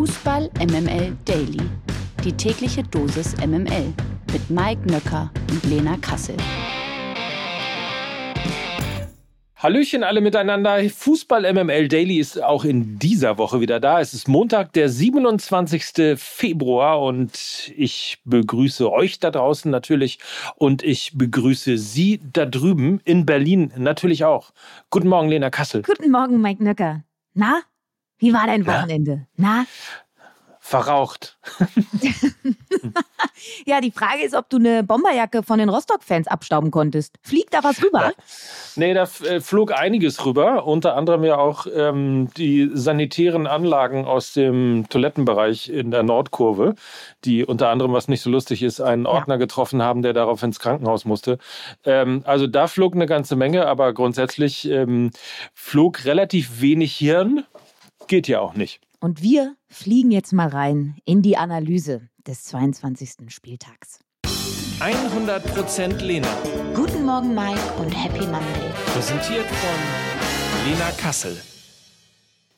Fußball MML Daily. Die tägliche Dosis MML mit Mike Nöcker und Lena Kassel. Hallöchen alle miteinander. Fußball MML Daily ist auch in dieser Woche wieder da. Es ist Montag, der 27. Februar und ich begrüße euch da draußen natürlich und ich begrüße Sie da drüben in Berlin natürlich auch. Guten Morgen, Lena Kassel. Guten Morgen, Mike Nöcker. Na, wie war dein Wochenende? Na? Verraucht. ja, die Frage ist, ob du eine Bomberjacke von den Rostock-Fans abstauben konntest. Fliegt da was rüber? Nee, da äh, flog einiges rüber. Unter anderem ja auch ähm, die sanitären Anlagen aus dem Toilettenbereich in der Nordkurve, die unter anderem, was nicht so lustig ist, einen Ordner ja. getroffen haben, der darauf ins Krankenhaus musste. Ähm, also da flog eine ganze Menge, aber grundsätzlich ähm, flog relativ wenig Hirn. Geht ja auch nicht. Und wir fliegen jetzt mal rein in die Analyse des 22. Spieltags. 100% Lena. Guten Morgen, Mike, und Happy Monday. Präsentiert von Lena Kassel.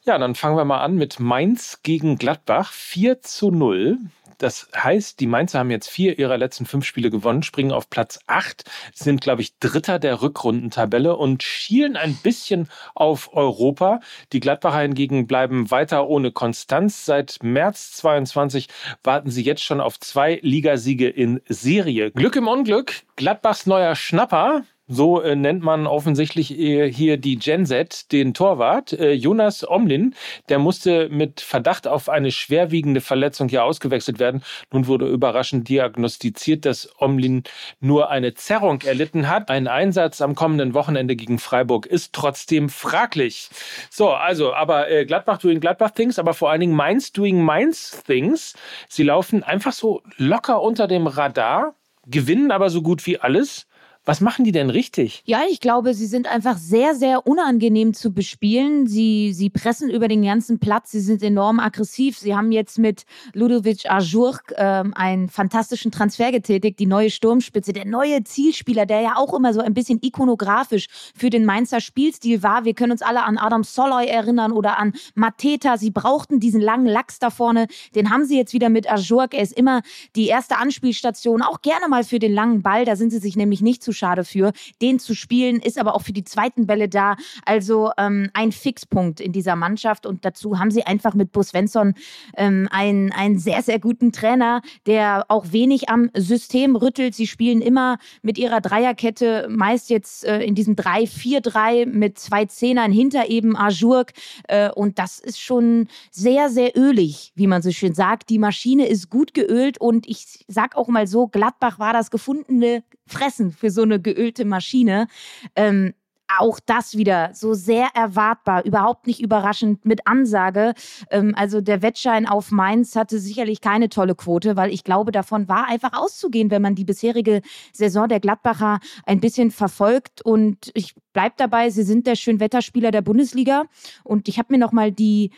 Ja, dann fangen wir mal an mit Mainz gegen Gladbach. 4 zu 0. Das heißt, die Mainzer haben jetzt vier ihrer letzten fünf Spiele gewonnen, springen auf Platz acht, sind, glaube ich, Dritter der Rückrundentabelle und schielen ein bisschen auf Europa. Die Gladbacher hingegen bleiben weiter ohne Konstanz. Seit März 22 warten sie jetzt schon auf zwei Ligasiege in Serie. Glück im Unglück. Gladbachs neuer Schnapper, so äh, nennt man offensichtlich äh, hier die Gen Z, den Torwart. Äh, Jonas Omlin, der musste mit Verdacht auf eine schwerwiegende Verletzung hier ausgewechselt werden. Nun wurde überraschend diagnostiziert, dass Omlin nur eine Zerrung erlitten hat. Ein Einsatz am kommenden Wochenende gegen Freiburg ist trotzdem fraglich. So, also, aber äh, Gladbach doing Gladbach Things, aber vor allen Dingen Mainz doing Mainz Things. Sie laufen einfach so locker unter dem Radar, gewinnen aber so gut wie alles was machen die denn richtig? Ja, ich glaube, sie sind einfach sehr, sehr unangenehm zu bespielen. Sie, sie pressen über den ganzen Platz, sie sind enorm aggressiv. Sie haben jetzt mit Ludovic Ajurk ähm, einen fantastischen Transfer getätigt, die neue Sturmspitze, der neue Zielspieler, der ja auch immer so ein bisschen ikonografisch für den Mainzer Spielstil war. Wir können uns alle an Adam Soloy erinnern oder an Mateta. Sie brauchten diesen langen Lachs da vorne. Den haben sie jetzt wieder mit Ajurk. Er ist immer die erste Anspielstation, auch gerne mal für den langen Ball. Da sind sie sich nämlich nicht zu schade für. Den zu spielen ist aber auch für die zweiten Bälle da. Also ähm, ein Fixpunkt in dieser Mannschaft. Und dazu haben sie einfach mit Bo Svensson ähm, einen, einen sehr, sehr guten Trainer, der auch wenig am System rüttelt. Sie spielen immer mit ihrer Dreierkette, meist jetzt äh, in diesem 3-4-3 mit zwei Zehnern hinter eben Ajurk. Äh, und das ist schon sehr, sehr ölig, wie man so schön sagt. Die Maschine ist gut geölt und ich sag auch mal so, Gladbach war das gefundene Fressen für so eine geölte Maschine. Ähm, auch das wieder so sehr erwartbar, überhaupt nicht überraschend mit Ansage. Ähm, also der Wettschein auf Mainz hatte sicherlich keine tolle Quote, weil ich glaube, davon war einfach auszugehen, wenn man die bisherige Saison der Gladbacher ein bisschen verfolgt. Und ich bleibe dabei, sie sind der Schönwetterspieler der Bundesliga. Und ich habe mir nochmal die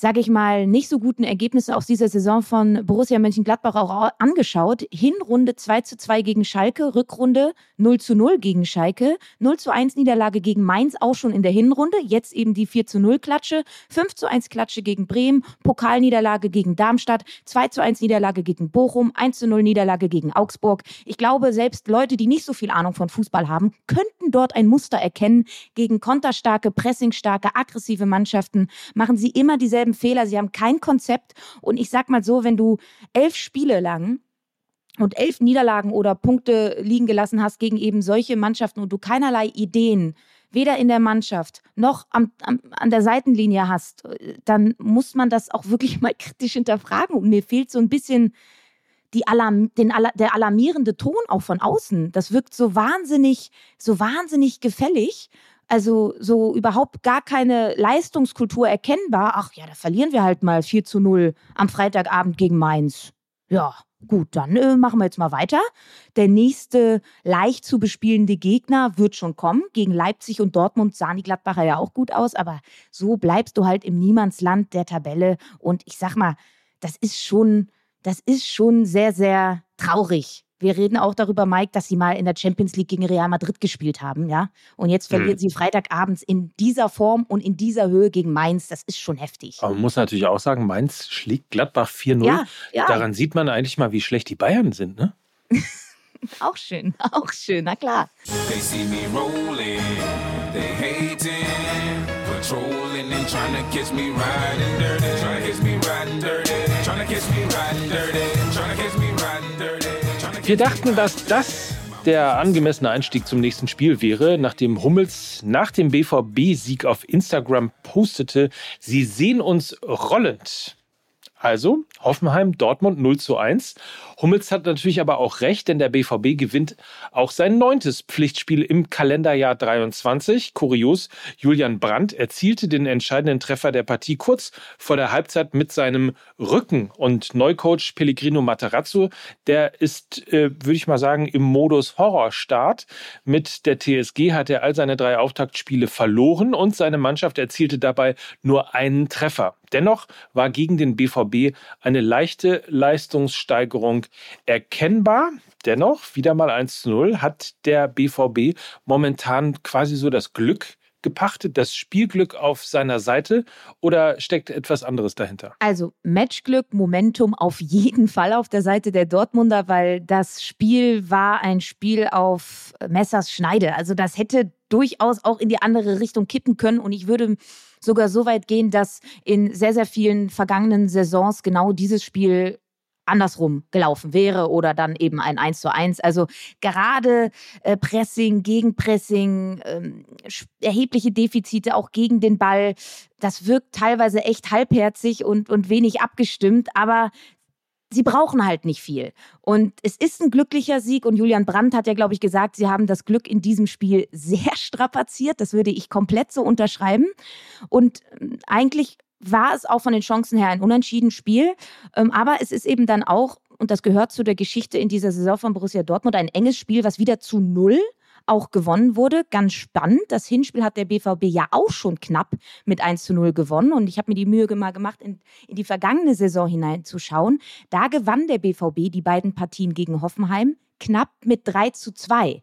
sage ich mal, nicht so guten Ergebnisse aus dieser Saison von Borussia Mönchengladbach auch angeschaut. Hinrunde 2 zu 2 gegen Schalke, Rückrunde 0 zu 0 gegen Schalke, 0 zu 1 Niederlage gegen Mainz, auch schon in der Hinrunde, jetzt eben die 4 zu 0 Klatsche, 5 zu 1 Klatsche gegen Bremen, Pokalniederlage gegen Darmstadt, 2 zu 1 Niederlage gegen Bochum, 1 zu 0 Niederlage gegen Augsburg. Ich glaube, selbst Leute, die nicht so viel Ahnung von Fußball haben, könnten dort ein Muster erkennen. Gegen konterstarke, pressingstarke, aggressive Mannschaften machen sie immer dieselben denselben Fehler, sie haben kein Konzept. Und ich sag mal so, wenn du elf Spiele lang und elf Niederlagen oder Punkte liegen gelassen hast gegen eben solche Mannschaften und du keinerlei Ideen weder in der Mannschaft noch am, am, an der Seitenlinie hast, dann muss man das auch wirklich mal kritisch hinterfragen. Und mir fehlt so ein bisschen die Alarm, den, der alarmierende Ton auch von außen. Das wirkt so wahnsinnig, so wahnsinnig gefällig also so überhaupt gar keine Leistungskultur erkennbar. Ach ja, da verlieren wir halt mal 4 zu 0 am Freitagabend gegen Mainz. Ja, gut, dann äh, machen wir jetzt mal weiter. Der nächste leicht zu bespielende Gegner wird schon kommen. Gegen Leipzig und Dortmund sahen die Gladbacher ja auch gut aus, aber so bleibst du halt im Niemandsland der Tabelle. Und ich sag mal, das ist schon, das ist schon sehr, sehr traurig, wir reden auch darüber, Mike, dass sie mal in der Champions League gegen Real Madrid gespielt haben, ja. Und jetzt verlieren hm. sie Freitagabends in dieser Form und in dieser Höhe gegen Mainz. Das ist schon heftig. Aber man muss natürlich auch sagen, Mainz schlägt Gladbach 4-0. Ja, ja. Daran sieht man eigentlich mal, wie schlecht die Bayern sind, ne? auch schön, auch schön, na klar. They see me rolling, they hating, patrolling and trying to catch me riding dirty, trying to catch me riding dirty, trying to catch me riding dirty, trying to catch me wir dachten, dass das der angemessene Einstieg zum nächsten Spiel wäre, nachdem Hummels nach dem BVB-Sieg auf Instagram postete, sie sehen uns rollend. Also Hoffenheim, Dortmund 0 zu 1. Hummels hat natürlich aber auch recht, denn der BVB gewinnt auch sein neuntes Pflichtspiel im Kalenderjahr 23. Kurios, Julian Brandt erzielte den entscheidenden Treffer der Partie kurz vor der Halbzeit mit seinem Rücken. Und Neucoach Pellegrino Materazzo, der ist, äh, würde ich mal sagen, im Modus Horrorstart. Mit der TSG hat er all seine drei Auftaktspiele verloren und seine Mannschaft erzielte dabei nur einen Treffer. Dennoch war gegen den BVB eine leichte Leistungssteigerung erkennbar. Dennoch, wieder mal 1 zu 0, hat der BVB momentan quasi so das Glück gepachtet, das Spielglück auf seiner Seite oder steckt etwas anderes dahinter? Also Matchglück, Momentum auf jeden Fall auf der Seite der Dortmunder, weil das Spiel war ein Spiel auf Messers Schneide. Also das hätte durchaus auch in die andere Richtung kippen können und ich würde sogar so weit gehen, dass in sehr, sehr vielen vergangenen Saisons genau dieses Spiel andersrum gelaufen wäre oder dann eben ein 1 zu 1. Also gerade äh, Pressing, Gegenpressing, ähm, erhebliche Defizite auch gegen den Ball. Das wirkt teilweise echt halbherzig und, und wenig abgestimmt, aber sie brauchen halt nicht viel. Und es ist ein glücklicher Sieg und Julian Brandt hat ja, glaube ich, gesagt, sie haben das Glück in diesem Spiel sehr strapaziert. Das würde ich komplett so unterschreiben. Und ähm, eigentlich war es auch von den Chancen her ein unentschieden Spiel. Ähm, aber es ist eben dann auch, und das gehört zu der Geschichte in dieser Saison von Borussia Dortmund, ein enges Spiel, was wieder zu null auch gewonnen wurde. Ganz spannend. Das Hinspiel hat der BVB ja auch schon knapp mit 1 zu 0 gewonnen. Und ich habe mir die Mühe mal gemacht, in, in die vergangene Saison hineinzuschauen. Da gewann der BVB die beiden Partien gegen Hoffenheim knapp mit 3 zu 2.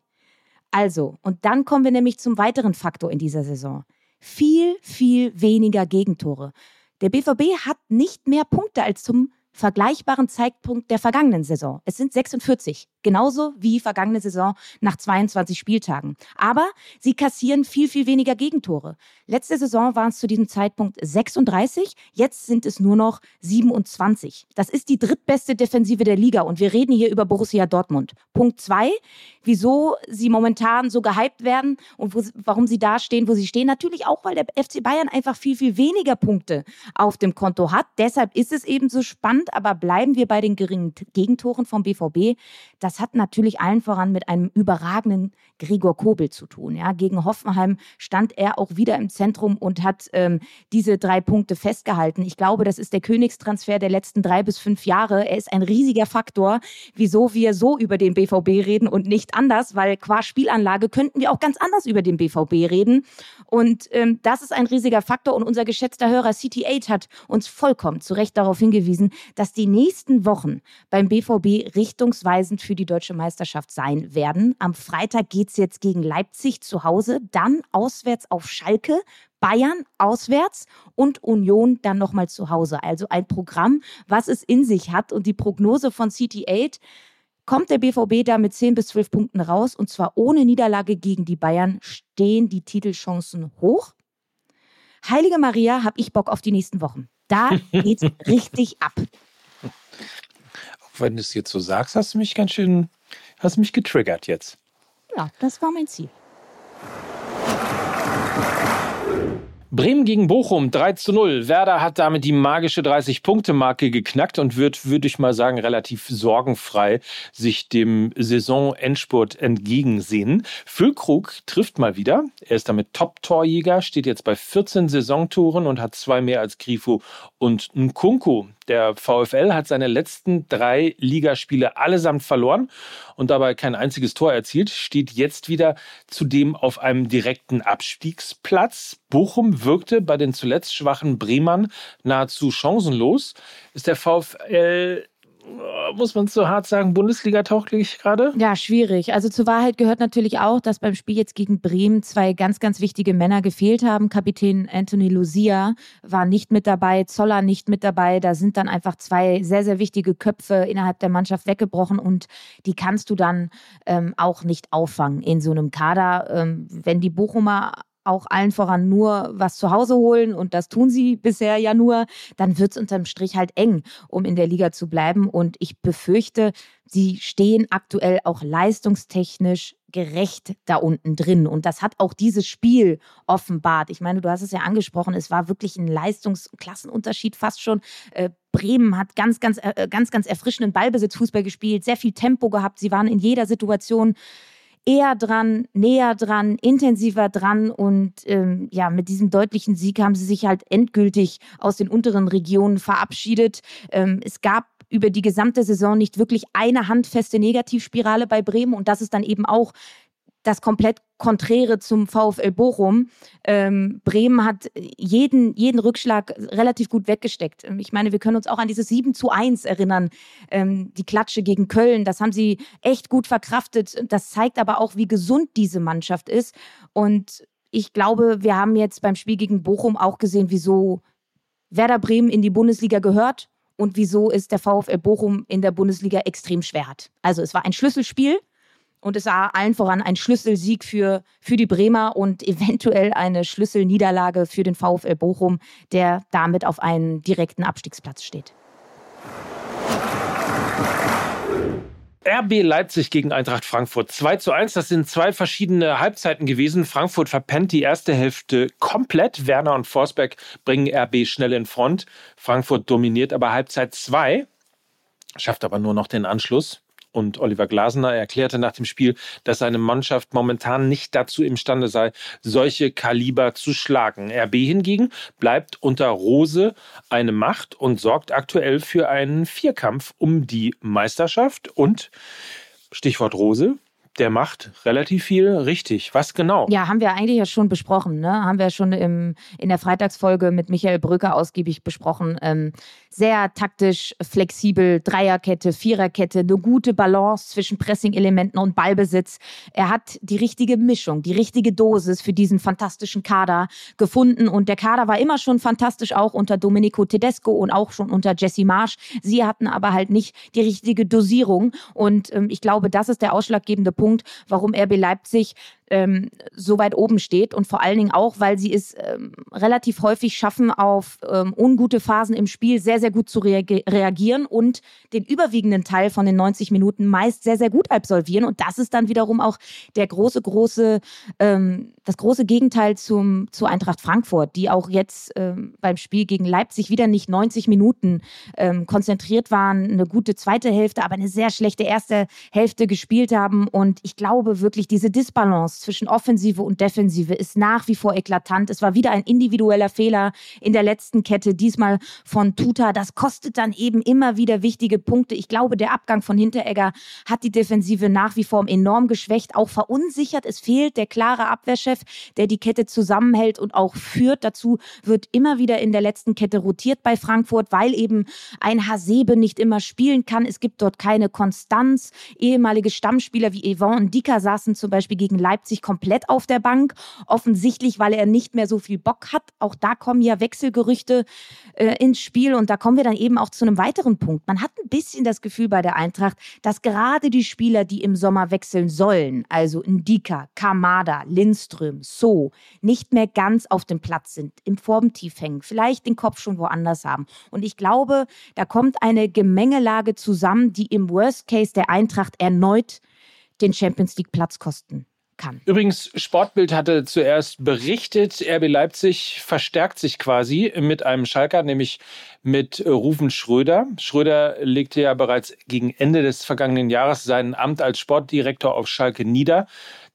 Also, und dann kommen wir nämlich zum weiteren Faktor in dieser Saison. Viel, viel weniger Gegentore. Der BVB hat nicht mehr Punkte als zum vergleichbaren Zeitpunkt der vergangenen Saison. Es sind 46, genauso wie vergangene Saison nach 22 Spieltagen. Aber sie kassieren viel, viel weniger Gegentore. Letzte Saison waren es zu diesem Zeitpunkt 36, jetzt sind es nur noch 27. Das ist die drittbeste Defensive der Liga und wir reden hier über Borussia Dortmund. Punkt zwei, wieso sie momentan so gehypt werden und wo, warum sie da stehen, wo sie stehen. Natürlich auch, weil der FC Bayern einfach viel, viel weniger Punkte auf dem Konto hat. Deshalb ist es eben so spannend Prozent, aber bleiben wir bei den geringen Gegentoren vom BVB. Das hat natürlich allen voran mit einem überragenden Gregor Kobel zu tun. Ja, gegen Hoffenheim stand er auch wieder im Zentrum und hat ähm, diese drei Punkte festgehalten. Ich glaube, das ist der Königstransfer der letzten drei bis fünf Jahre. Er ist ein riesiger Faktor, wieso wir so über den BVB reden und nicht anders, weil qua Spielanlage könnten wir auch ganz anders über den BVB reden. Und ähm, das ist ein riesiger Faktor. Und unser geschätzter Hörer CT8 hat uns vollkommen zu Recht darauf hingewiesen, dass die nächsten Wochen beim BVB richtungsweisend für die deutsche Meisterschaft sein werden. Am Freitag geht es jetzt gegen Leipzig zu Hause, dann auswärts auf Schalke, Bayern auswärts und Union dann nochmal zu Hause. Also ein Programm, was es in sich hat. Und die Prognose von CT8 kommt der BVB da mit 10 bis 12 Punkten raus und zwar ohne Niederlage gegen die Bayern stehen die Titelchancen hoch. Heilige Maria, hab ich Bock auf die nächsten Wochen. Da geht's richtig ab. Auch wenn du es jetzt so sagst, hast du mich ganz schön, hast mich getriggert jetzt. Ja, das war mein Ziel. Bremen gegen Bochum 3 zu 0. Werder hat damit die magische 30-Punkte-Marke geknackt und wird, würde ich mal sagen, relativ sorgenfrei sich dem Saisonendspurt entgegensehen. Füllkrug trifft mal wieder. Er ist damit Top-Torjäger, steht jetzt bei 14 Saisontoren und hat zwei mehr als Grifo und Nkunku. Der VfL hat seine letzten drei Ligaspiele allesamt verloren und dabei kein einziges Tor erzielt, steht jetzt wieder zudem auf einem direkten Abstiegsplatz. Bochum wirkte bei den zuletzt schwachen Bremern nahezu chancenlos. Ist der VfL muss man so hart sagen, Bundesliga tauglich gerade? Ja, schwierig. Also zur Wahrheit gehört natürlich auch, dass beim Spiel jetzt gegen Bremen zwei ganz, ganz wichtige Männer gefehlt haben. Kapitän Anthony Lucia war nicht mit dabei, Zoller nicht mit dabei. Da sind dann einfach zwei sehr, sehr wichtige Köpfe innerhalb der Mannschaft weggebrochen und die kannst du dann ähm, auch nicht auffangen in so einem Kader. Ähm, wenn die Bochumer auch allen voran nur was zu Hause holen und das tun sie bisher ja nur, dann wird es unterm Strich halt eng, um in der Liga zu bleiben. Und ich befürchte, sie stehen aktuell auch leistungstechnisch gerecht da unten drin. Und das hat auch dieses Spiel offenbart. Ich meine, du hast es ja angesprochen, es war wirklich ein Leistungsklassenunterschied fast schon. Äh, Bremen hat ganz, ganz, äh, ganz, ganz erfrischenden Ballbesitzfußball gespielt, sehr viel Tempo gehabt. Sie waren in jeder Situation eher dran, näher dran, intensiver dran und ähm, ja, mit diesem deutlichen Sieg haben sie sich halt endgültig aus den unteren Regionen verabschiedet. Ähm, es gab über die gesamte Saison nicht wirklich eine handfeste Negativspirale bei Bremen und das ist dann eben auch das komplett Konträre zum VfL Bochum. Ähm, Bremen hat jeden, jeden Rückschlag relativ gut weggesteckt. Ich meine, wir können uns auch an dieses 7 zu 1 erinnern, ähm, die Klatsche gegen Köln. Das haben sie echt gut verkraftet. Das zeigt aber auch, wie gesund diese Mannschaft ist. Und ich glaube, wir haben jetzt beim Spiel gegen Bochum auch gesehen, wieso Werder Bremen in die Bundesliga gehört und wieso es der VfL Bochum in der Bundesliga extrem schwer hat. Also es war ein Schlüsselspiel und es war allen voran ein Schlüsselsieg für, für die Bremer und eventuell eine Schlüsselniederlage für den VfL Bochum, der damit auf einen direkten Abstiegsplatz steht. RB Leipzig gegen Eintracht Frankfurt. 2 zu 1, das sind zwei verschiedene Halbzeiten gewesen. Frankfurt verpennt die erste Hälfte komplett. Werner und Forsberg bringen RB schnell in Front. Frankfurt dominiert aber Halbzeit 2, schafft aber nur noch den Anschluss. Und Oliver Glasner erklärte nach dem Spiel, dass seine Mannschaft momentan nicht dazu imstande sei, solche Kaliber zu schlagen. RB hingegen bleibt unter Rose eine Macht und sorgt aktuell für einen Vierkampf um die Meisterschaft und Stichwort Rose, der macht relativ viel richtig. Was genau? Ja, haben wir eigentlich ja schon besprochen. Ne? Haben wir schon im, in der Freitagsfolge mit Michael Brücker ausgiebig besprochen. Ähm, sehr taktisch, flexibel, Dreierkette, Viererkette, eine gute Balance zwischen Pressing-Elementen und Ballbesitz. Er hat die richtige Mischung, die richtige Dosis für diesen fantastischen Kader gefunden. Und der Kader war immer schon fantastisch, auch unter Domenico Tedesco und auch schon unter Jesse Marsch. Sie hatten aber halt nicht die richtige Dosierung. Und ähm, ich glaube, das ist der ausschlaggebende Punkt Punkt, warum RB Leipzig ähm, so weit oben steht und vor allen Dingen auch, weil sie es ähm, relativ häufig schaffen, auf ähm, ungute Phasen im Spiel sehr, sehr gut zu reage reagieren und den überwiegenden Teil von den 90 Minuten meist sehr, sehr gut absolvieren. Und das ist dann wiederum auch der große, große, ähm, das große Gegenteil zum, zu Eintracht Frankfurt, die auch jetzt ähm, beim Spiel gegen Leipzig wieder nicht 90 Minuten ähm, konzentriert waren, eine gute zweite Hälfte, aber eine sehr schlechte erste Hälfte gespielt haben. Und ich glaube wirklich, diese Disbalance zwischen Offensive und Defensive ist nach wie vor eklatant. Es war wieder ein individueller Fehler in der letzten Kette, diesmal von Tuta. Das kostet dann eben immer wieder wichtige Punkte. Ich glaube, der Abgang von Hinteregger hat die Defensive nach wie vor enorm geschwächt, auch verunsichert. Es fehlt der klare Abwehrchef, der die Kette zusammenhält und auch führt. Dazu wird immer wieder in der letzten Kette rotiert bei Frankfurt, weil eben ein Hasebe nicht immer spielen kann. Es gibt dort keine Konstanz. Ehemalige Stammspieler wie Yvonne und Dika saßen zum Beispiel gegen Leipzig Leipzig komplett auf der Bank. Offensichtlich, weil er nicht mehr so viel Bock hat. Auch da kommen ja Wechselgerüchte äh, ins Spiel. Und da kommen wir dann eben auch zu einem weiteren Punkt. Man hat ein bisschen das Gefühl bei der Eintracht, dass gerade die Spieler, die im Sommer wechseln sollen, also Ndika, Kamada, Lindström, So, nicht mehr ganz auf dem Platz sind, im Formtief hängen, vielleicht den Kopf schon woanders haben. Und ich glaube, da kommt eine Gemengelage zusammen, die im Worst Case der Eintracht erneut den Champions League Platz kosten kann. Übrigens, Sportbild hatte zuerst berichtet, RB Leipzig verstärkt sich quasi mit einem Schalker, nämlich mit Rufen Schröder. Schröder legte ja bereits gegen Ende des vergangenen Jahres sein Amt als Sportdirektor auf Schalke nieder.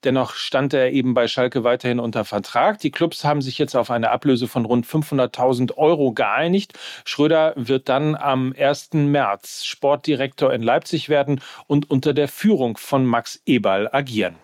Dennoch stand er eben bei Schalke weiterhin unter Vertrag. Die Clubs haben sich jetzt auf eine Ablöse von rund 500.000 Euro geeinigt. Schröder wird dann am 1. März Sportdirektor in Leipzig werden und unter der Führung von Max Eberl agieren.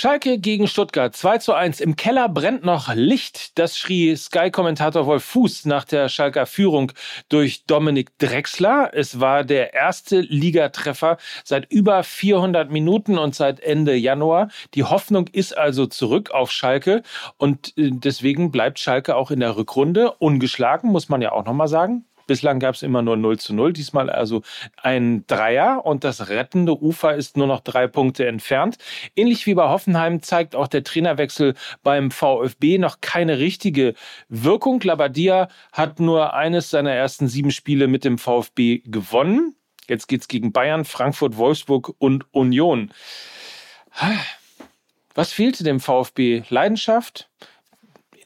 Schalke gegen Stuttgart 2 zu 1. Im Keller brennt noch Licht. Das schrie Sky-Kommentator Wolf Fuß nach der Schalker Führung durch Dominik Drexler. Es war der erste Ligatreffer seit über 400 Minuten und seit Ende Januar. Die Hoffnung ist also zurück auf Schalke und äh, deswegen bleibt Schalke auch in der Rückrunde ungeschlagen, muss man ja auch nochmal sagen. Bislang gab es immer nur 0 zu 0, diesmal also ein Dreier und das rettende Ufer ist nur noch drei Punkte entfernt. Ähnlich wie bei Hoffenheim zeigt auch der Trainerwechsel beim VfB noch keine richtige Wirkung. Labadia hat nur eines seiner ersten sieben Spiele mit dem VfB gewonnen. Jetzt geht es gegen Bayern, Frankfurt, Wolfsburg und Union. Was fehlte dem VfB? Leidenschaft?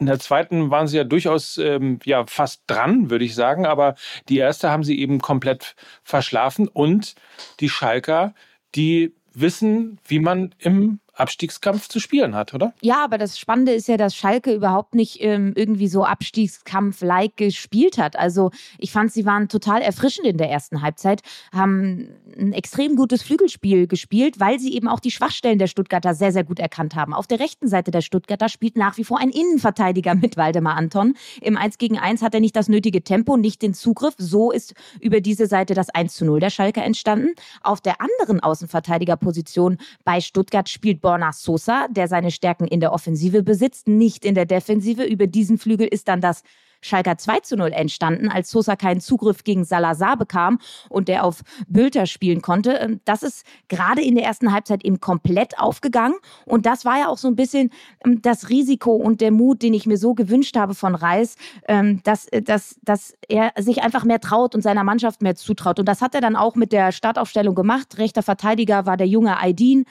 In der zweiten waren sie ja durchaus ähm, ja fast dran, würde ich sagen, aber die erste haben sie eben komplett verschlafen. Und die Schalker, die wissen, wie man im Abstiegskampf zu spielen hat, oder? Ja, aber das Spannende ist ja, dass Schalke überhaupt nicht ähm, irgendwie so Abstiegskampf-like gespielt hat. Also ich fand, sie waren total erfrischend in der ersten Halbzeit, haben ein extrem gutes Flügelspiel gespielt, weil sie eben auch die Schwachstellen der Stuttgarter sehr, sehr gut erkannt haben. Auf der rechten Seite der Stuttgarter spielt nach wie vor ein Innenverteidiger mit Waldemar Anton. Im 1 gegen 1 hat er nicht das nötige Tempo, nicht den Zugriff. So ist über diese Seite das 1 zu 0 der Schalke entstanden. Auf der anderen Außenverteidigerposition bei Stuttgart spielt Borna Sosa, der seine Stärken in der Offensive besitzt, nicht in der Defensive. Über diesen Flügel ist dann das Schalker 2 zu 0 entstanden, als Sosa keinen Zugriff gegen Salazar bekam und der auf Bülter spielen konnte. Ähm, das ist gerade in der ersten Halbzeit eben komplett aufgegangen. Und das war ja auch so ein bisschen ähm, das Risiko und der Mut, den ich mir so gewünscht habe von Reis, ähm, dass, äh, dass, dass er sich einfach mehr traut und seiner Mannschaft mehr zutraut. Und das hat er dann auch mit der Startaufstellung gemacht. Rechter Verteidiger war der junge Aydin.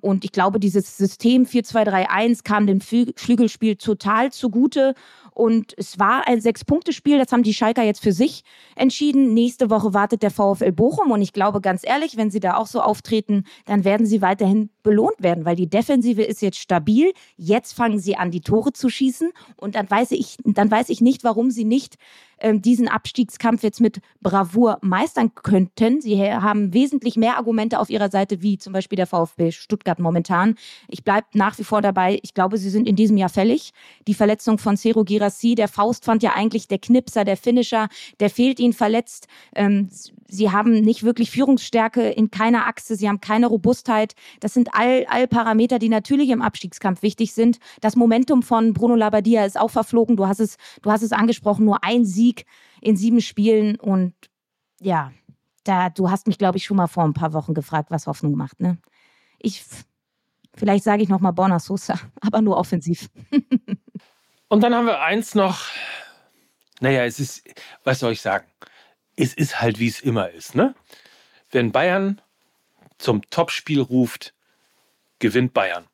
Und ich glaube, dieses System 4-2-3-1 kam dem Flügelspiel total zugute. Und es war ein Sechs-Punkte-Spiel, das haben die Schalker jetzt für sich entschieden. Nächste Woche wartet der VfL Bochum und ich glaube ganz ehrlich, wenn sie da auch so auftreten, dann werden sie weiterhin belohnt werden, weil die Defensive ist jetzt stabil. Jetzt fangen sie an, die Tore zu schießen und dann weiß ich, dann weiß ich nicht, warum sie nicht ähm, diesen Abstiegskampf jetzt mit Bravour meistern könnten. Sie haben wesentlich mehr Argumente auf ihrer Seite, wie zum Beispiel der VfB Stuttgart momentan. Ich bleibe nach wie vor dabei. Ich glaube, sie sind in diesem Jahr fällig. Die Verletzung von Cero Girassi, der Faust fand ja eigentlich der Knipser, der Finisher, der fehlt ihnen verletzt. Ähm, sie haben nicht wirklich Führungsstärke in keiner Achse. Sie haben keine Robustheit. Das sind all, all Parameter, die natürlich im Abstiegskampf wichtig sind. Das Momentum von Bruno Labbadia ist auch verflogen. Du hast es, du hast es angesprochen, nur ein Sieg in sieben Spielen und ja, da, du hast mich, glaube ich, schon mal vor ein paar Wochen gefragt, was Hoffnung macht. Ne? Ich, vielleicht sage ich nochmal Borna Sosa, aber nur offensiv. und dann haben wir eins noch. Naja, es ist, was soll ich sagen? Es ist halt, wie es immer ist. Ne? Wenn Bayern zum Topspiel ruft, gewinnt Bayern.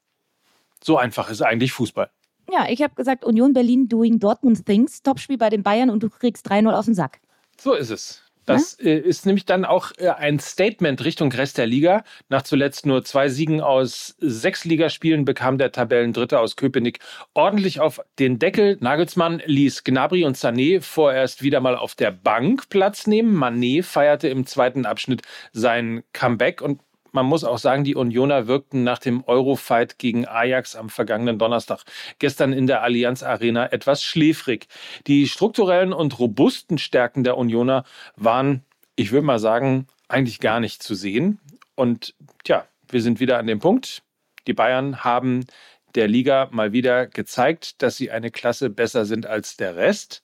So einfach ist eigentlich Fußball. Ja, ich habe gesagt, Union Berlin doing Dortmund things. Topspiel bei den Bayern und du kriegst 3-0 auf den Sack. So ist es. Das ja? äh, ist nämlich dann auch äh, ein Statement Richtung Rest der Liga. Nach zuletzt nur zwei Siegen aus sechs Ligaspielen bekam der Tabellendritte aus Köpenick ordentlich auf den Deckel. Nagelsmann ließ Gnabry und Sané vorerst wieder mal auf der Bank Platz nehmen. Manet feierte im zweiten Abschnitt sein Comeback und man muss auch sagen, die Unioner wirkten nach dem Eurofight gegen Ajax am vergangenen Donnerstag gestern in der Allianz Arena etwas schläfrig. Die strukturellen und robusten Stärken der Unioner waren, ich würde mal sagen, eigentlich gar nicht zu sehen. Und tja, wir sind wieder an dem Punkt. Die Bayern haben der Liga mal wieder gezeigt, dass sie eine Klasse besser sind als der Rest.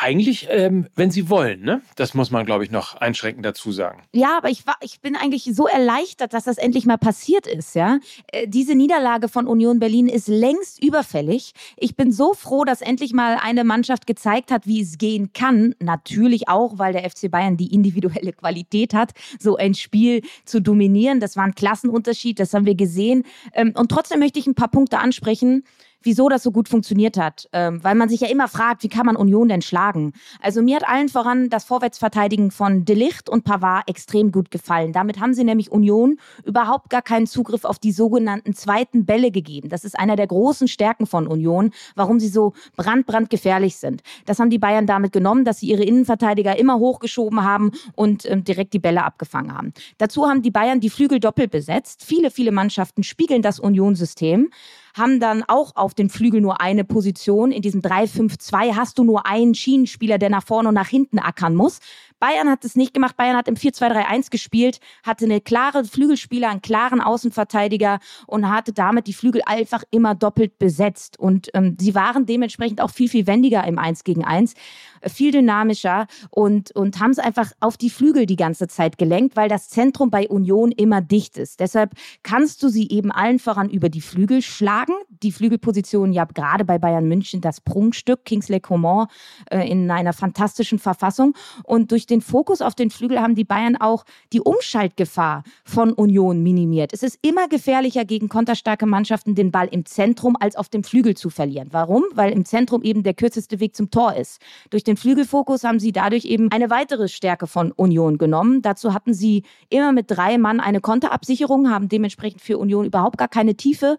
Eigentlich, ähm, wenn sie wollen, ne? Das muss man, glaube ich, noch einschränkend dazu sagen. Ja, aber ich, war, ich bin eigentlich so erleichtert, dass das endlich mal passiert ist, ja. Äh, diese Niederlage von Union Berlin ist längst überfällig. Ich bin so froh, dass endlich mal eine Mannschaft gezeigt hat, wie es gehen kann. Natürlich auch, weil der FC Bayern die individuelle Qualität hat, so ein Spiel zu dominieren. Das war ein Klassenunterschied, das haben wir gesehen. Ähm, und trotzdem möchte ich ein paar Punkte ansprechen wieso das so gut funktioniert hat. Ähm, weil man sich ja immer fragt, wie kann man Union denn schlagen? Also mir hat allen voran das Vorwärtsverteidigen von Delicht und Pavard extrem gut gefallen. Damit haben sie nämlich Union überhaupt gar keinen Zugriff auf die sogenannten zweiten Bälle gegeben. Das ist einer der großen Stärken von Union, warum sie so brandbrandgefährlich sind. Das haben die Bayern damit genommen, dass sie ihre Innenverteidiger immer hochgeschoben haben und ähm, direkt die Bälle abgefangen haben. Dazu haben die Bayern die Flügel doppelt besetzt. Viele, viele Mannschaften spiegeln das Union-System haben dann auch auf den Flügel nur eine Position. In diesem 3-5-2 hast du nur einen Schienenspieler, der nach vorne und nach hinten ackern muss. Bayern hat es nicht gemacht. Bayern hat im 4-2-3-1 gespielt, hatte eine klare Flügelspieler, einen klaren Außenverteidiger und hatte damit die Flügel einfach immer doppelt besetzt. Und ähm, sie waren dementsprechend auch viel, viel wendiger im 1 gegen 1, äh, viel dynamischer und, und haben es einfach auf die Flügel die ganze Zeit gelenkt, weil das Zentrum bei Union immer dicht ist. Deshalb kannst du sie eben allen voran über die Flügel schlagen. Die Flügelposition ja gerade bei Bayern München das Prunkstück, Kingsley Coman äh, in einer fantastischen Verfassung. Und durch den Fokus auf den Flügel haben die Bayern auch die Umschaltgefahr von Union minimiert. Es ist immer gefährlicher gegen konterstarke Mannschaften, den Ball im Zentrum als auf dem Flügel zu verlieren. Warum? Weil im Zentrum eben der kürzeste Weg zum Tor ist. Durch den Flügelfokus haben sie dadurch eben eine weitere Stärke von Union genommen. Dazu hatten sie immer mit drei Mann eine Konterabsicherung, haben dementsprechend für Union überhaupt gar keine Tiefe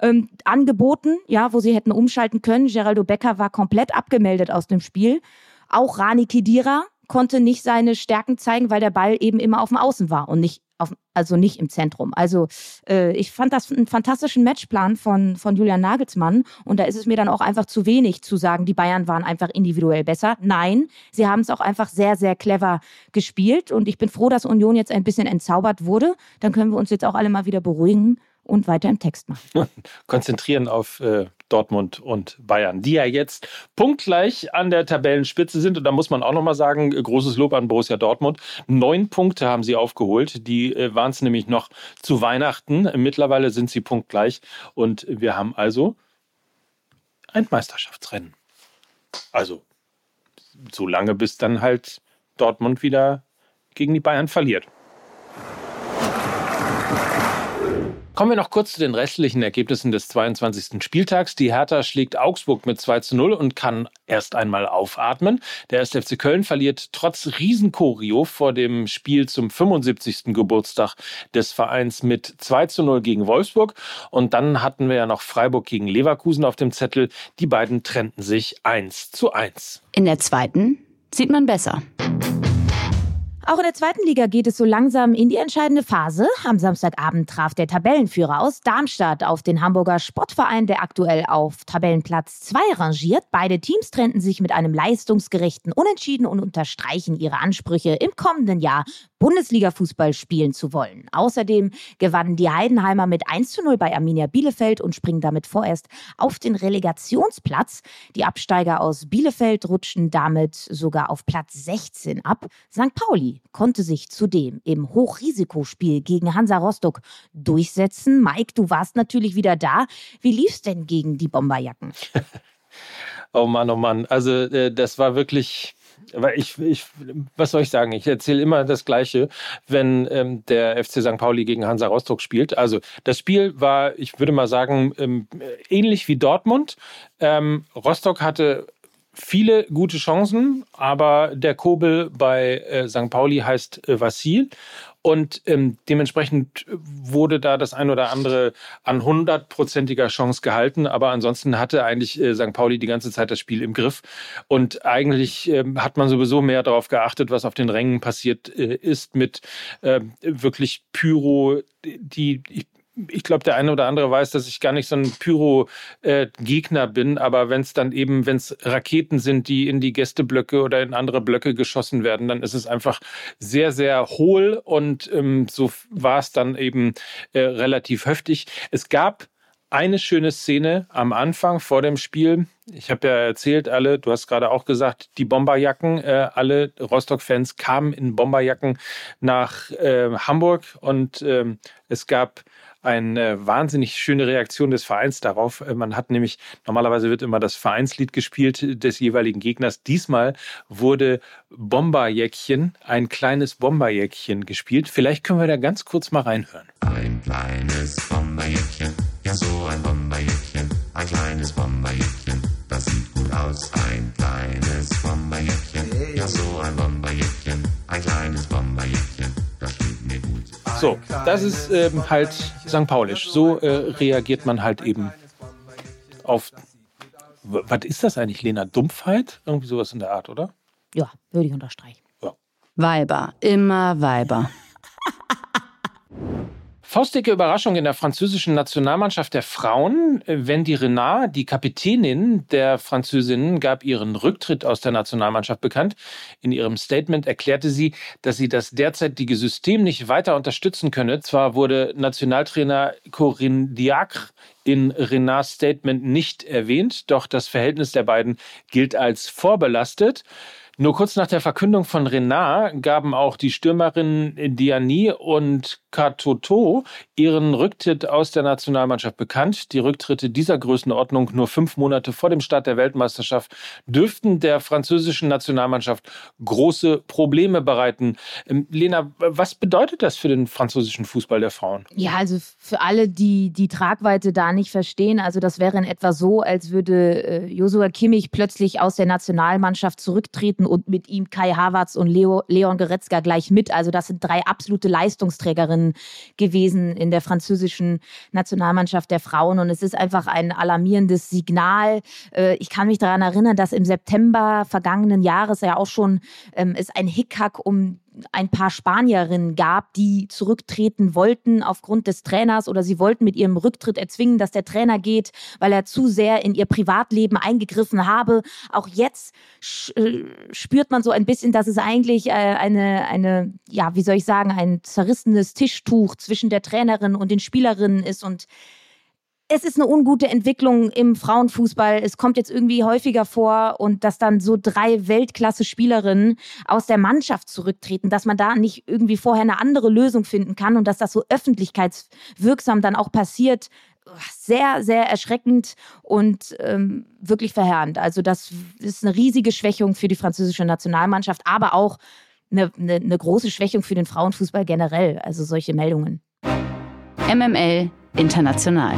ähm, angeboten, ja, wo sie hätten umschalten können. Geraldo Becker war komplett abgemeldet aus dem Spiel. Auch Rani Kidira, konnte nicht seine Stärken zeigen, weil der Ball eben immer auf dem Außen war und nicht auf, also nicht im Zentrum. Also äh, ich fand das einen fantastischen Matchplan von, von Julian Nagelsmann und da ist es mir dann auch einfach zu wenig zu sagen, die Bayern waren einfach individuell besser. Nein, sie haben es auch einfach sehr, sehr clever gespielt und ich bin froh, dass Union jetzt ein bisschen entzaubert wurde. Dann können wir uns jetzt auch alle mal wieder beruhigen und weiter im Text machen. Konzentrieren auf äh, Dortmund und Bayern, die ja jetzt punktgleich an der Tabellenspitze sind. Und da muss man auch nochmal sagen, großes Lob an Borussia Dortmund. Neun Punkte haben sie aufgeholt. Die äh, waren es nämlich noch zu Weihnachten. Mittlerweile sind sie punktgleich. Und wir haben also ein Meisterschaftsrennen. Also so lange, bis dann halt Dortmund wieder gegen die Bayern verliert. Kommen wir noch kurz zu den restlichen Ergebnissen des 22. Spieltags. Die Hertha schlägt Augsburg mit 2 zu 0 und kann erst einmal aufatmen. Der 1. FC Köln verliert trotz Riesenchorio vor dem Spiel zum 75. Geburtstag des Vereins mit 2 zu 0 gegen Wolfsburg. Und dann hatten wir ja noch Freiburg gegen Leverkusen auf dem Zettel. Die beiden trennten sich 1 zu 1. In der zweiten sieht man besser. Auch in der zweiten Liga geht es so langsam in die entscheidende Phase. Am Samstagabend traf der Tabellenführer aus Darmstadt auf den Hamburger Sportverein, der aktuell auf Tabellenplatz 2 rangiert. Beide Teams trennten sich mit einem leistungsgerechten Unentschieden und unterstreichen ihre Ansprüche, im kommenden Jahr Bundesliga-Fußball spielen zu wollen. Außerdem gewannen die Heidenheimer mit 1 zu 0 bei Arminia Bielefeld und springen damit vorerst auf den Relegationsplatz. Die Absteiger aus Bielefeld rutschen damit sogar auf Platz 16 ab. St. Pauli konnte sich zudem im Hochrisikospiel gegen Hansa Rostock durchsetzen. Mike, du warst natürlich wieder da. Wie lief's denn gegen die Bomberjacken? oh Mann, oh Mann. Also äh, das war wirklich ich, ich, was soll ich sagen? Ich erzähle immer das Gleiche, wenn ähm, der FC St. Pauli gegen Hansa Rostock spielt. Also das Spiel war, ich würde mal sagen, ähm, ähnlich wie Dortmund. Ähm, Rostock hatte viele gute Chancen, aber der Kobel bei äh, St. Pauli heißt äh, Vassil und ähm, dementsprechend wurde da das ein oder andere an hundertprozentiger Chance gehalten. Aber ansonsten hatte eigentlich äh, St. Pauli die ganze Zeit das Spiel im Griff. Und eigentlich ähm, hat man sowieso mehr darauf geachtet, was auf den Rängen passiert äh, ist mit äh, wirklich Pyro, die ich ich glaube, der eine oder andere weiß, dass ich gar nicht so ein Pyro-Gegner äh, bin, aber wenn es dann eben, wenn es Raketen sind, die in die Gästeblöcke oder in andere Blöcke geschossen werden, dann ist es einfach sehr, sehr hohl und ähm, so war es dann eben äh, relativ heftig. Es gab eine schöne Szene am Anfang vor dem Spiel. Ich habe ja erzählt, alle, du hast gerade auch gesagt, die Bomberjacken, äh, alle Rostock-Fans kamen in Bomberjacken nach äh, Hamburg und ähm, es gab eine wahnsinnig schöne Reaktion des Vereins darauf. Äh, man hat nämlich, normalerweise wird immer das Vereinslied gespielt des jeweiligen Gegners. Diesmal wurde Bomberjäckchen, ein kleines Bomberjäckchen gespielt. Vielleicht können wir da ganz kurz mal reinhören. Ein kleines Bomberjäckchen, ja so ein Bomberjäckchen Ein kleines Bomberjäckchen, das sieht gut aus. Ein kleines Bomberjäckchen, ja so ein Bomberjäckchen. Ein kleines Bomberjäckchen, So, das ist ähm, halt St. Paulisch. So äh, reagiert man halt eben auf. Was ist das eigentlich, Lena? Dumpfheit? Irgendwie sowas in der Art, oder? Ja, würde ich unterstreichen. Weiber, immer Weiber. Faustdicke Überraschung in der französischen Nationalmannschaft der Frauen. Wendy Renard, die Kapitänin der Französinnen, gab ihren Rücktritt aus der Nationalmannschaft bekannt. In ihrem Statement erklärte sie, dass sie das derzeitige System nicht weiter unterstützen könne. Zwar wurde Nationaltrainer Corinne Diacre in Renards Statement nicht erwähnt, doch das Verhältnis der beiden gilt als vorbelastet. Nur kurz nach der Verkündung von Renard gaben auch die Stürmerinnen Diani und Katoto ihren Rücktritt aus der Nationalmannschaft bekannt. Die Rücktritte dieser Größenordnung nur fünf Monate vor dem Start der Weltmeisterschaft dürften der französischen Nationalmannschaft große Probleme bereiten. Ähm, Lena, was bedeutet das für den französischen Fußball der Frauen? Ja, also für alle, die die Tragweite da nicht verstehen, also das wäre in etwa so, als würde äh, Josua Kimmich plötzlich aus der Nationalmannschaft zurücktreten und mit ihm Kai Havertz und Leo, Leon Goretzka gleich mit. Also das sind drei absolute Leistungsträgerinnen gewesen in der französischen Nationalmannschaft der Frauen und es ist einfach ein alarmierendes Signal. Äh, ich kann mich daran erinnern, dass im September vergangenen Jahres ja auch schon ähm, es ein Hickhack um ein paar Spanierinnen gab, die zurücktreten wollten aufgrund des Trainers oder sie wollten mit ihrem Rücktritt erzwingen, dass der Trainer geht, weil er zu sehr in ihr Privatleben eingegriffen habe. Auch jetzt äh, spürt man so ein bisschen, dass es eigentlich äh, eine, eine, ja, wie soll ich sagen, ein zerrissenes Tischtuch zwischen der Trainerin und den Spielerinnen ist und es ist eine ungute Entwicklung im Frauenfußball. Es kommt jetzt irgendwie häufiger vor und dass dann so drei Weltklasse-Spielerinnen aus der Mannschaft zurücktreten, dass man da nicht irgendwie vorher eine andere Lösung finden kann und dass das so öffentlichkeitswirksam dann auch passiert. Sehr, sehr erschreckend und ähm, wirklich verheerend. Also das ist eine riesige Schwächung für die französische Nationalmannschaft, aber auch eine, eine, eine große Schwächung für den Frauenfußball generell. Also solche Meldungen. MML International.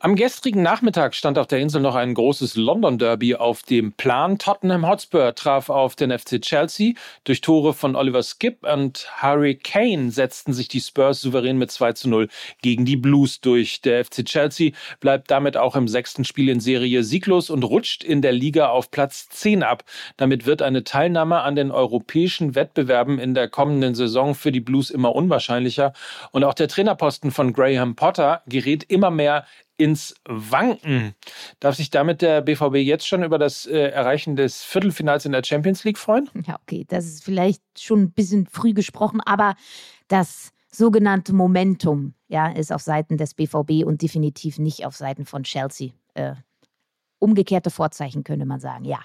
Am gestrigen Nachmittag stand auf der Insel noch ein großes London Derby auf dem Plan. Tottenham Hotspur traf auf den FC Chelsea. Durch Tore von Oliver Skip und Harry Kane setzten sich die Spurs souverän mit 2 zu 0 gegen die Blues durch. Der FC Chelsea bleibt damit auch im sechsten Spiel in Serie sieglos und rutscht in der Liga auf Platz 10 ab. Damit wird eine Teilnahme an den europäischen Wettbewerben in der kommenden Saison für die Blues immer unwahrscheinlicher. Und auch der Trainerposten von Graham Potter gerät immer mehr ins Wanken. Darf sich damit der BVB jetzt schon über das äh, Erreichen des Viertelfinals in der Champions League freuen? Ja, okay, das ist vielleicht schon ein bisschen früh gesprochen, aber das sogenannte Momentum ja, ist auf Seiten des BVB und definitiv nicht auf Seiten von Chelsea. Äh, umgekehrte Vorzeichen könnte man sagen, ja.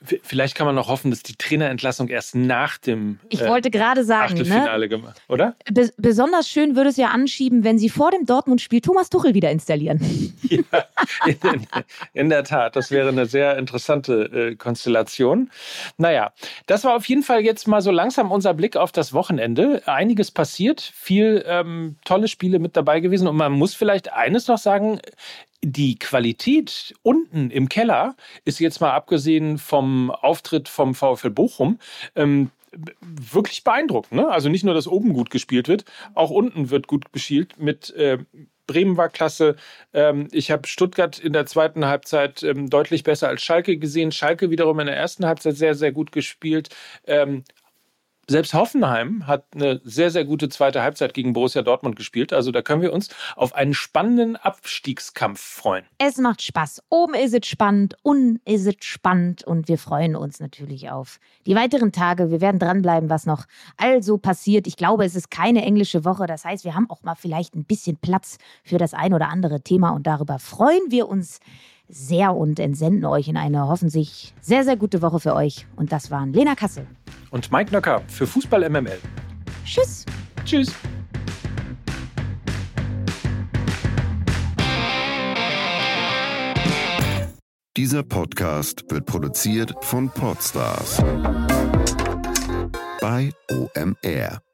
Vielleicht kann man noch hoffen, dass die Trainerentlassung erst nach dem Ich äh, wollte gerade sagen, ne, Achtelfinale gemacht, oder? Be besonders schön würde es ja anschieben, wenn sie vor dem Dortmund-Spiel Thomas Tuchel wieder installieren. Ja, in, in der Tat, das wäre eine sehr interessante äh, Konstellation. Naja, das war auf jeden Fall jetzt mal so langsam unser Blick auf das Wochenende. Einiges passiert, viel ähm, tolle Spiele mit dabei gewesen. Und man muss vielleicht eines noch sagen, die Qualität unten im Keller ist jetzt mal abgesehen vom Auftritt vom VfL Bochum ähm, wirklich beeindruckend. Ne? Also nicht nur, dass oben gut gespielt wird, auch unten wird gut gespielt mit äh, Bremen war klasse. Ähm, ich habe Stuttgart in der zweiten Halbzeit ähm, deutlich besser als Schalke gesehen. Schalke wiederum in der ersten Halbzeit sehr, sehr gut gespielt. Selbst Hoffenheim hat eine sehr, sehr gute zweite Halbzeit gegen Borussia Dortmund gespielt. Also da können wir uns auf einen spannenden Abstiegskampf freuen. Es macht Spaß. Oben ist es spannend, unten ist es spannend und wir freuen uns natürlich auf die weiteren Tage. Wir werden dranbleiben, was noch also passiert. Ich glaube, es ist keine englische Woche. Das heißt, wir haben auch mal vielleicht ein bisschen Platz für das ein oder andere Thema und darüber freuen wir uns sehr und entsenden euch in eine hoffentlich sehr, sehr gute Woche für euch. Und das waren Lena Kassel. Und Mike Nöcker für Fußball MML. Tschüss. Tschüss. Dieser Podcast wird produziert von Podstars bei OMR.